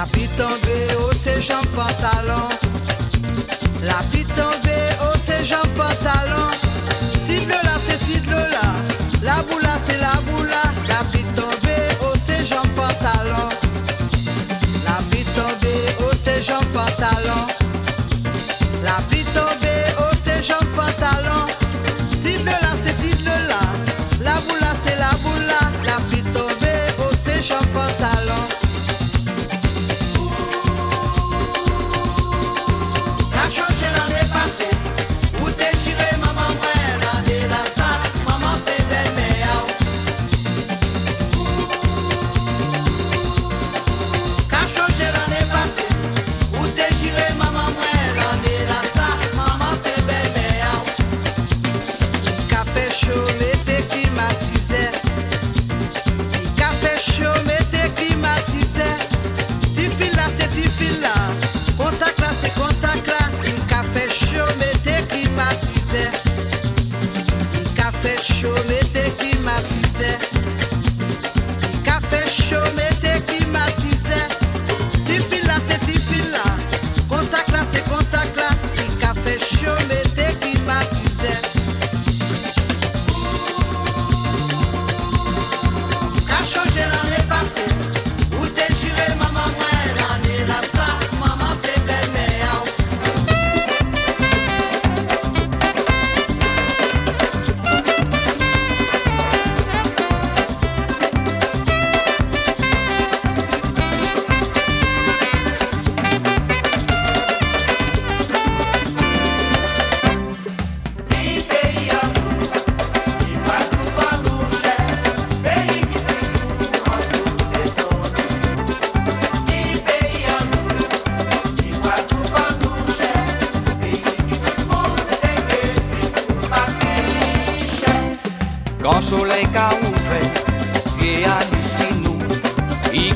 La pluie tombée au ses jambes pantalon. La pluie tombée au ses jambes pantalon. Tide là, c'est tide là. La boula, c'est la boula. La pluie tombée au ses jambes pantalon. La pluie tombée au ses jambes pantalon. La pluie tombée au ses jambes pantalon.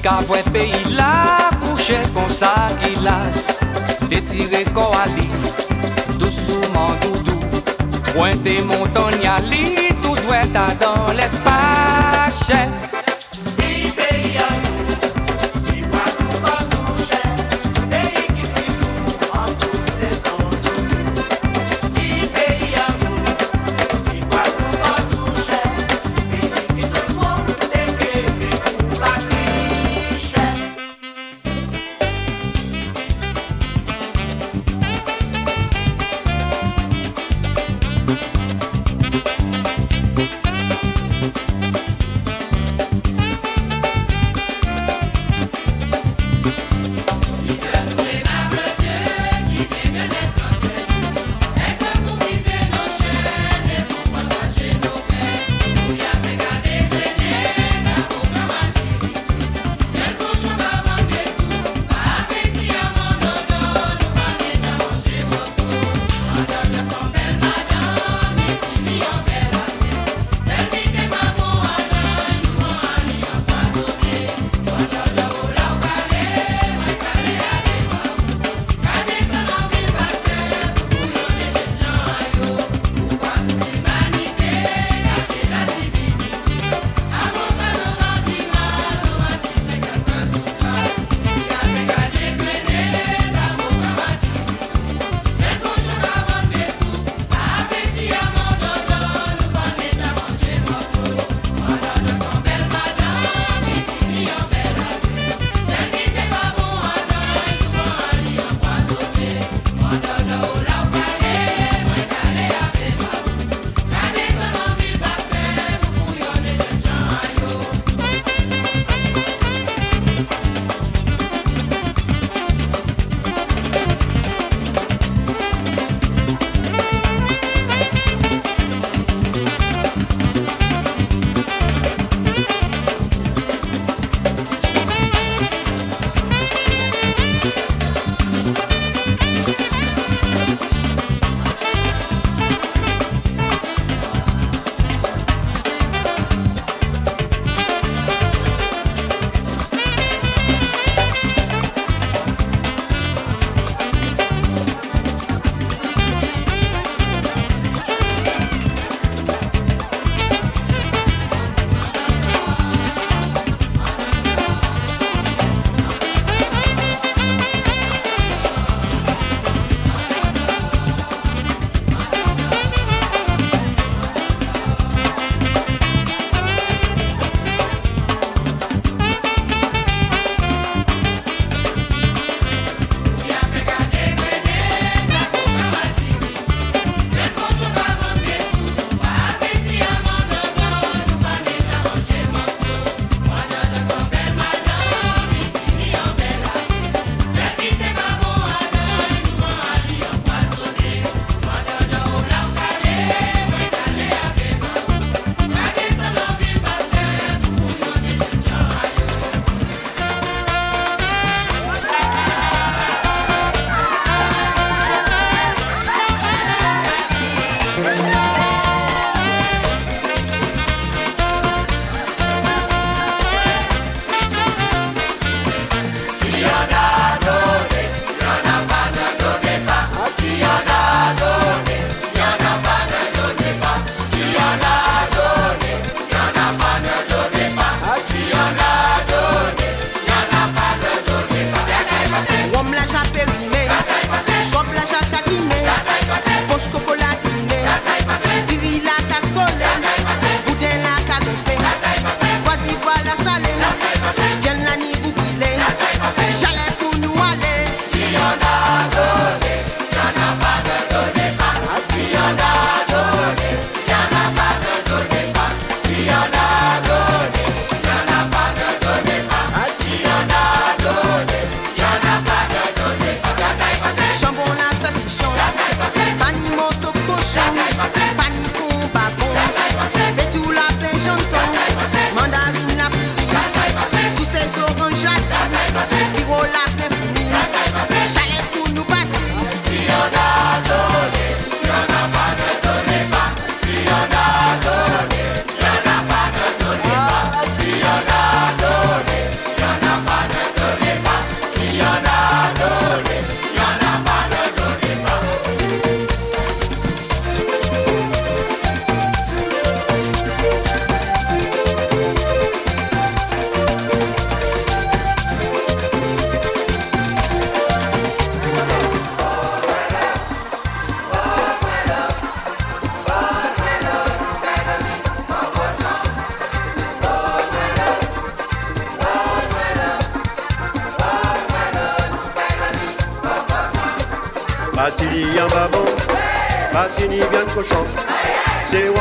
I ka vwe peyi la kouche kon sa ki las Detire ko ali, doucement doudou. Pointe montagne li, tout dwet a dans l'espace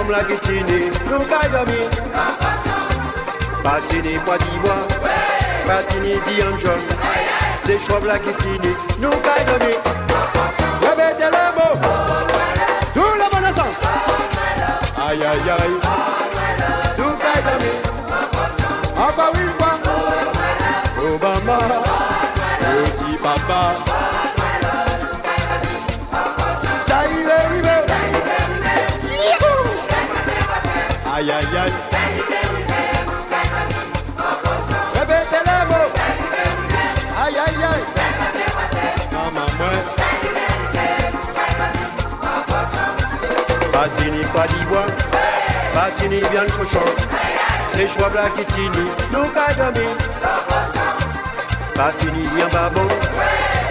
Wam la gitini, nous kaidami. Patini pois d'ivoire, patini ziam jaune. C'est chouab la gitini, nous kaidami. Répétez le mot, tout le bon ensemble. Aïe aïe aïe, Patini, pas d'ivoire. Patini, bien le cochon. C'est choix black et tini. Nous, kaidami. Patini, bien babon.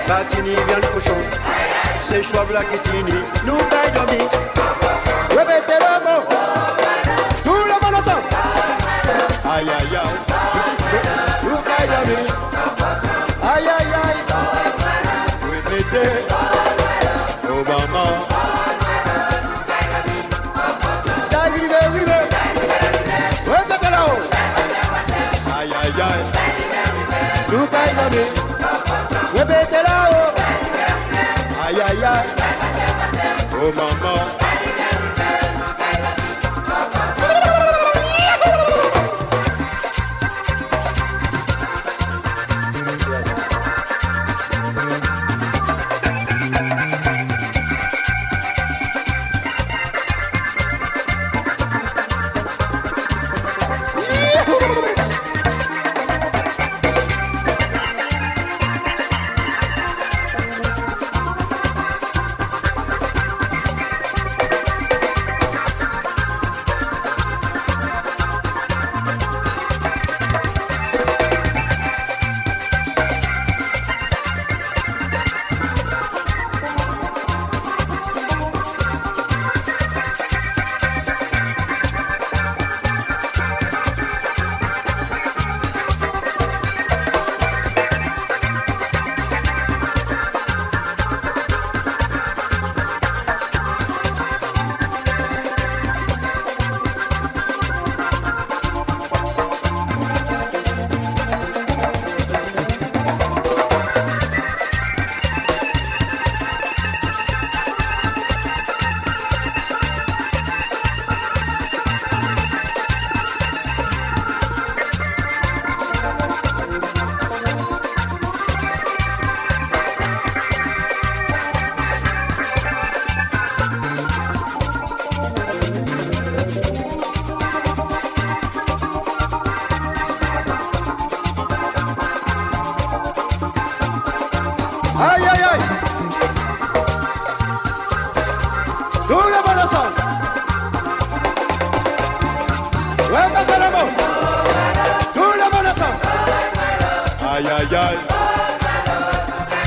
Patini, bien le cochon. C'est choix black et tini. Nous, kaidami. Répétez le mot. Tout le monde ensemble. Aïe aïe aïe. Nous, kaidami.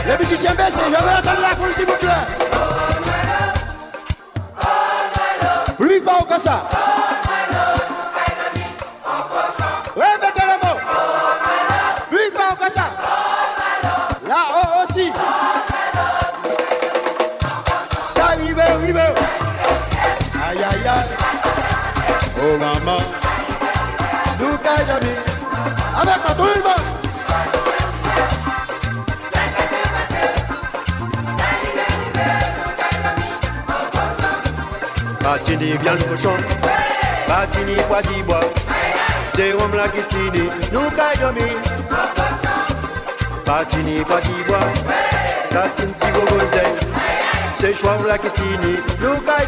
Les musiciens baissent, je vais entendre la foule s'il vous plaît. Plus fort que ça. Patini, bien le cochon. Patini, bois bois. C'est Rome la kitini. Nous d'amis. Patini, pas d'ivoire, Tatine, Tigo, Gonzel, c'est choix la kitini, nous caille